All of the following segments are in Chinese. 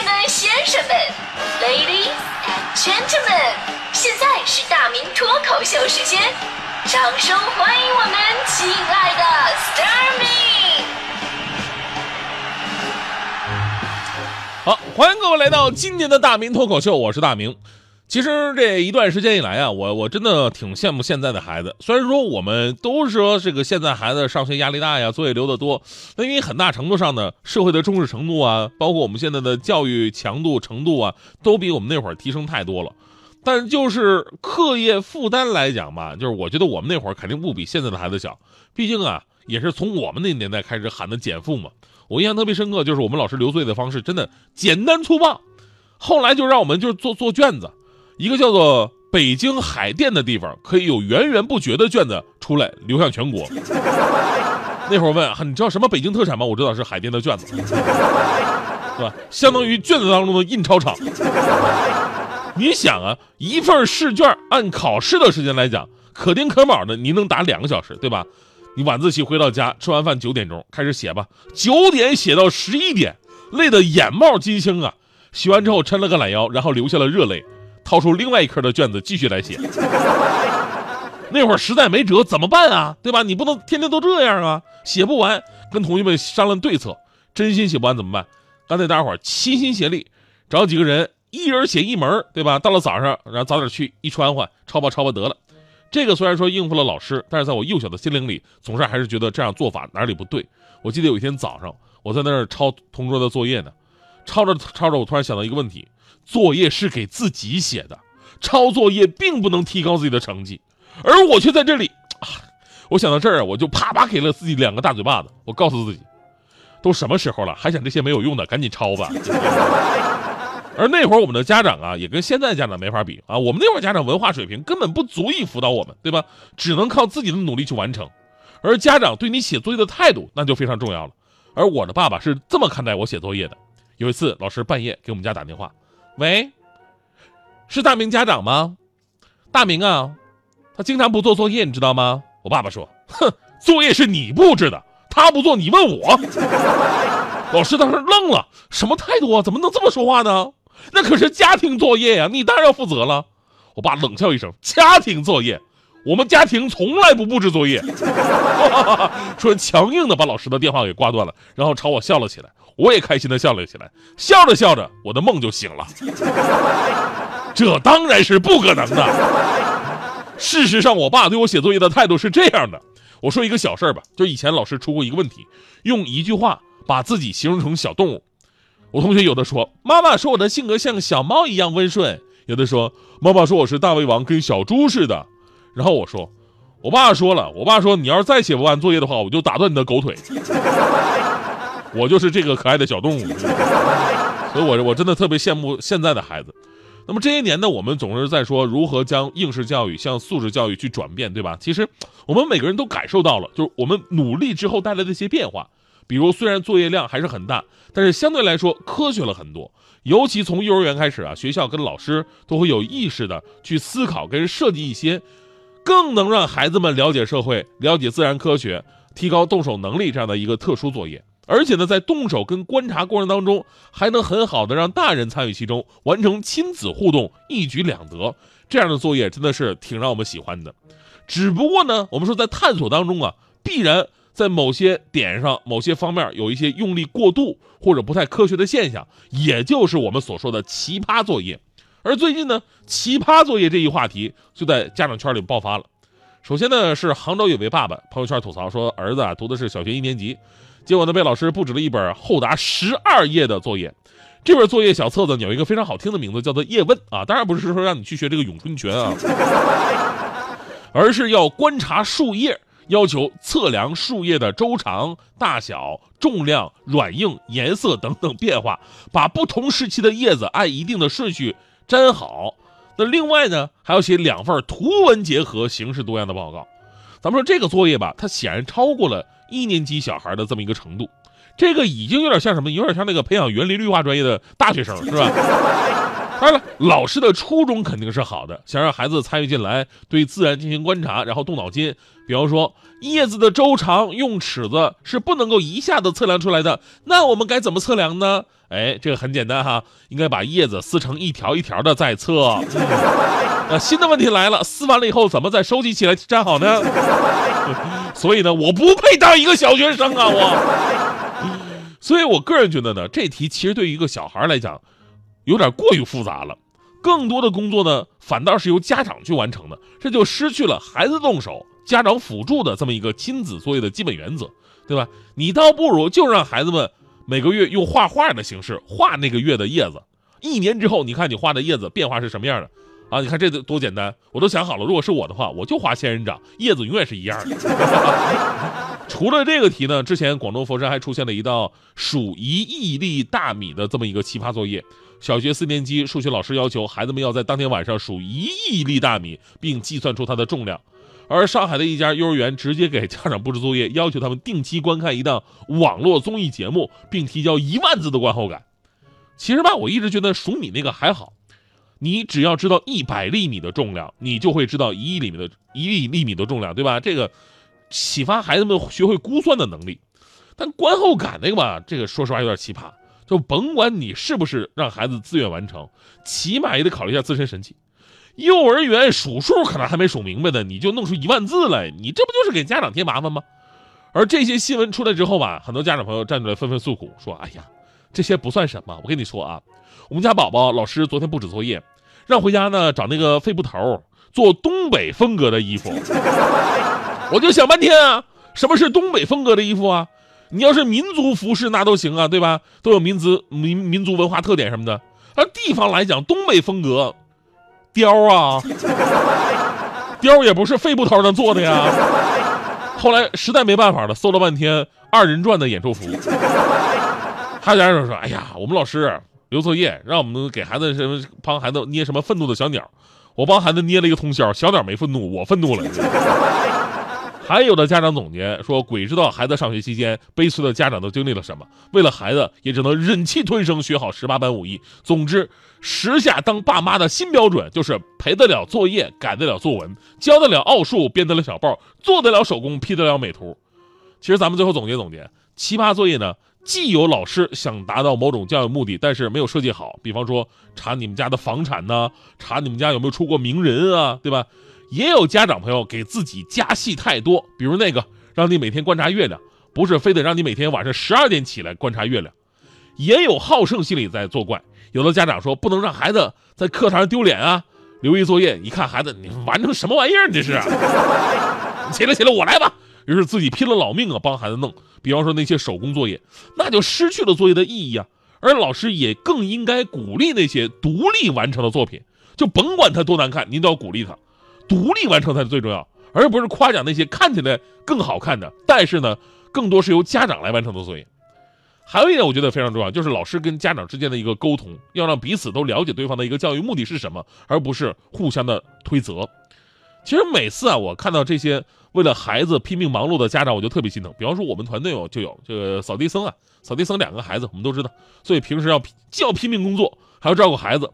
士们、先生们，Ladies and Gentlemen，现在是大明脱口秀时间，掌声欢迎我们亲爱的 s t a r m y 好，欢迎各位来到今年的大明脱口秀，我是大明。其实这一段时间以来啊，我我真的挺羡慕现在的孩子。虽然说我们都说这个现在孩子上学压力大呀，作业留得多，那因为很大程度上呢，社会的重视程度啊，包括我们现在的教育强度程度啊，都比我们那会儿提升太多了。但就是课业负担来讲吧，就是我觉得我们那会儿肯定不比现在的孩子小。毕竟啊，也是从我们那年代开始喊的减负嘛。我印象特别深刻，就是我们老师留作业的方式真的简单粗暴。后来就让我们就是做做卷子。一个叫做北京海淀的地方，可以有源源不绝的卷子出来流向全国。那会儿问，你知道什么北京特产吗？我知道是海淀的卷子，是吧？相当于卷子当中的印钞厂。你想啊，一份试卷按考试的时间来讲，可丁可卯的，您能打两个小时，对吧？你晚自习回到家，吃完饭九点钟开始写吧，九点写到十一点，累得眼冒金星啊！写完之后抻了个懒腰，然后流下了热泪。掏出另外一科的卷子继续来写，那会儿实在没辙，怎么办啊？对吧？你不能天天都这样啊！写不完，跟同学们商量对策。真心写不完怎么办？干脆大家伙齐心协力，找几个人，一人写一门，对吧？到了早上，然后早点去一穿换，抄吧抄吧得了。这个虽然说应付了老师，但是在我幼小的心灵里，总是还是觉得这样做法哪里不对。我记得有一天早上，我在那儿抄同桌的作业呢，抄着抄着，我突然想到一个问题。作业是给自己写的，抄作业并不能提高自己的成绩，而我却在这里啊！我想到这儿啊，我就啪啪给了自己两个大嘴巴子。我告诉自己，都什么时候了，还想这些没有用的，赶紧抄吧。而那会儿我们的家长啊，也跟现在家长没法比啊。我们那会儿家长文化水平根本不足以辅导我们，对吧？只能靠自己的努力去完成。而家长对你写作业的态度，那就非常重要了。而我的爸爸是这么看待我写作业的。有一次，老师半夜给我们家打电话。喂，是大明家长吗？大明啊，他经常不做作业，你知道吗？我爸爸说：“哼，作业是你布置的，他不做，你问我。”老师当时愣了，什么态度啊？怎么能这么说话呢？那可是家庭作业呀，你当然要负责了。我爸冷笑一声：“家庭作业，我们家庭从来不布置作业。”说强硬的把老师的电话给挂断了，然后朝我笑了起来。我也开心的笑了起来，笑着笑着，我的梦就醒了。这当然是不可能的。事实上，我爸对我写作业的态度是这样的。我说一个小事儿吧，就以前老师出过一个问题，用一句话把自己形容成小动物。我同学有的说，妈妈说我的性格像小猫一样温顺；有的说，妈妈说我是大胃王，跟小猪似的。然后我说，我爸说了，我爸说你要是再写不完作业的话，我就打断你的狗腿。我就是这个可爱的小动物，所以，我我真的特别羡慕现在的孩子。那么这些年呢，我们总是在说如何将应试教育向素质教育去转变，对吧？其实我们每个人都感受到了，就是我们努力之后带来的一些变化。比如，虽然作业量还是很大，但是相对来说科学了很多。尤其从幼儿园开始啊，学校跟老师都会有意识的去思考跟设计一些更能让孩子们了解社会、了解自然科学、提高动手能力这样的一个特殊作业。而且呢，在动手跟观察过程当中，还能很好的让大人参与其中，完成亲子互动，一举两得。这样的作业真的是挺让我们喜欢的。只不过呢，我们说在探索当中啊，必然在某些点上、某些方面有一些用力过度或者不太科学的现象，也就是我们所说的奇葩作业。而最近呢，奇葩作业这一话题就在家长圈里爆发了。首先呢，是杭州有位爸爸朋友圈吐槽说，儿子啊读的是小学一年级。结果呢，被老师布置了一本厚达十二页的作业。这本作业小册子有一个非常好听的名字，叫做《叶问》啊。当然不是说让你去学这个咏春拳啊，而是要观察树叶，要求测量树叶的周长、大小、重量、软硬、颜色等等变化，把不同时期的叶子按一定的顺序粘好。那另外呢，还要写两份图文结合、形式多样的报告。咱们说这个作业吧，它显然超过了。一年级小孩的这么一个程度，这个已经有点像什么？有点像那个培养园林绿化专业的大学生，是吧？当然了，老师的初衷肯定是好的，想让孩子参与进来，对自然进行观察，然后动脑筋。比方说，叶子的周长用尺子是不能够一下子测量出来的，那我们该怎么测量呢？哎，这个很简单哈，应该把叶子撕成一条一条的再测。那新的问题来了，撕完了以后怎么再收集起来粘好呢？所以呢，我不配当一个小学生啊，我。所以我个人觉得呢，这题其实对于一个小孩来讲，有点过于复杂了。更多的工作呢，反倒是由家长去完成的，这就失去了孩子动手、家长辅助的这么一个亲子作业的基本原则，对吧？你倒不如就让孩子们每个月用画画的形式画那个月的叶子，一年之后，你看你画的叶子变化是什么样的啊？你看这多简单，我都想好了，如果是我的话，我就画仙人掌，叶子永远是一样的。除了这个题呢，之前广东佛山还出现了一道数一亿粒大米的这么一个奇葩作业。小学四年级数学老师要求孩子们要在当天晚上数一亿粒大米，并计算出它的重量。而上海的一家幼儿园直接给家长布置作业，要求他们定期观看一档网络综艺节目，并提交一万字的观后感。其实吧，我一直觉得数米那个还好，你只要知道一百粒米的重量，你就会知道一亿粒米的一亿粒米的重量，对吧？这个启发孩子们学会估算的能力。但观后感那个吧，这个说实话有点奇葩。就甭管你是不是让孩子自愿完成，起码也得考虑一下自身神奇。幼儿园数数可能还没数明白呢，你就弄出一万字来，你这不就是给家长添麻烦吗？而这些新闻出来之后吧，很多家长朋友站出来纷纷诉苦，说：“哎呀，这些不算什么。我跟你说啊，我们家宝宝老师昨天布置作业，让回家呢找那个废布头做东北风格的衣服。我就想半天啊，什么是东北风格的衣服啊？”你要是民族服饰那都行啊，对吧？都有民族民民族文化特点什么的。而地方来讲，东北风格，貂啊，貂也不是废布头能做的呀。后来实在没办法了，搜了半天二人转的演出服。还有家长说：“哎呀，我们老师留作业，让我们给孩子什么帮孩子捏什么愤怒的小鸟，我帮孩子捏了一个通宵，小鸟没愤怒，我愤怒了。”还有的家长总结说：“鬼知道孩子上学期间悲催的家长都经历了什么？为了孩子，也只能忍气吞声学好十八般武艺。总之，时下当爸妈的新标准就是陪得了作业，改得了作文，教得了奥数，编得了小报，做得了手工，P 得了美图。其实咱们最后总结总结，奇葩作业呢，既有老师想达到某种教育目的，但是没有设计好，比方说查你们家的房产呢，查你们家有没有出过名人啊，对吧？”也有家长朋友给自己加戏太多，比如那个让你每天观察月亮，不是非得让你每天晚上十二点起来观察月亮。也有好胜心理在作怪，有的家长说不能让孩子在课堂上丢脸啊，留一作业，一看孩子你完成什么玩意儿？这是，起来起来，我来吧。于是自己拼了老命啊帮孩子弄，比方说那些手工作业，那就失去了作业的意义啊。而老师也更应该鼓励那些独立完成的作品，就甭管它多难看，您都要鼓励他。独立完成才是最重要，而不是夸奖那些看起来更好看的，但是呢，更多是由家长来完成的作业。还有一点我觉得非常重要，就是老师跟家长之间的一个沟通，要让彼此都了解对方的一个教育目的是什么，而不是互相的推责。其实每次啊，我看到这些为了孩子拼命忙碌的家长，我就特别心疼。比方说我们团队有就有这个扫地僧啊，扫地僧两个孩子，我们都知道，所以平时要既要拼命工作，还要照顾孩子，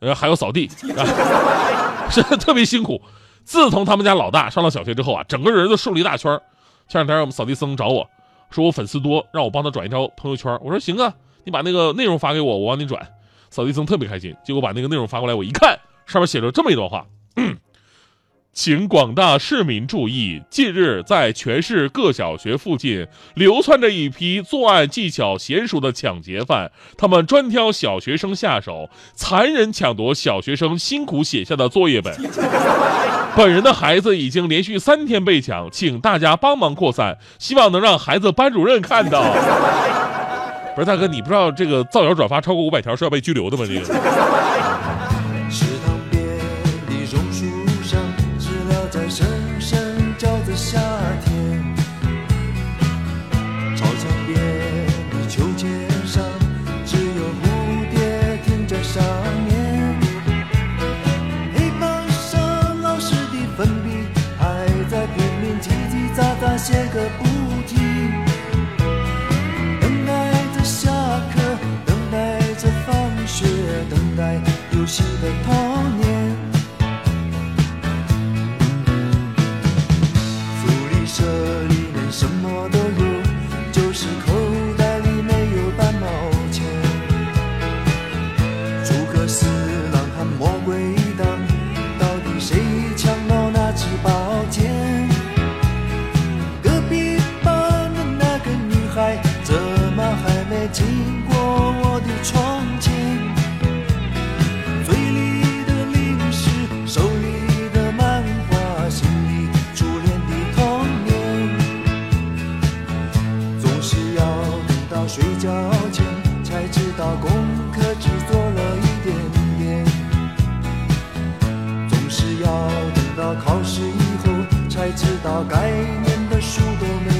呃，还要扫地。啊。是特别辛苦。自从他们家老大上了小学之后啊，整个人都瘦了一大圈。前两天我们扫地僧找我说，我粉丝多，让我帮他转一条朋友圈。我说行啊，你把那个内容发给我，我帮你转。扫地僧特别开心，结果把那个内容发过来，我一看，上面写着这么一段话。请广大市民注意，近日在全市各小学附近流窜着一批作案技巧娴熟的抢劫犯，他们专挑小学生下手，残忍抢夺小学生辛苦写下的作业本。本人的孩子已经连续三天被抢，请大家帮忙扩散，希望能让孩子班主任看到。不是大哥，你不知道这个造谣转发超过五百条是要被拘留的吗？这个。在深深交钱才知道功课只做了一点点，总是要等到考试以后才知道该念的书都没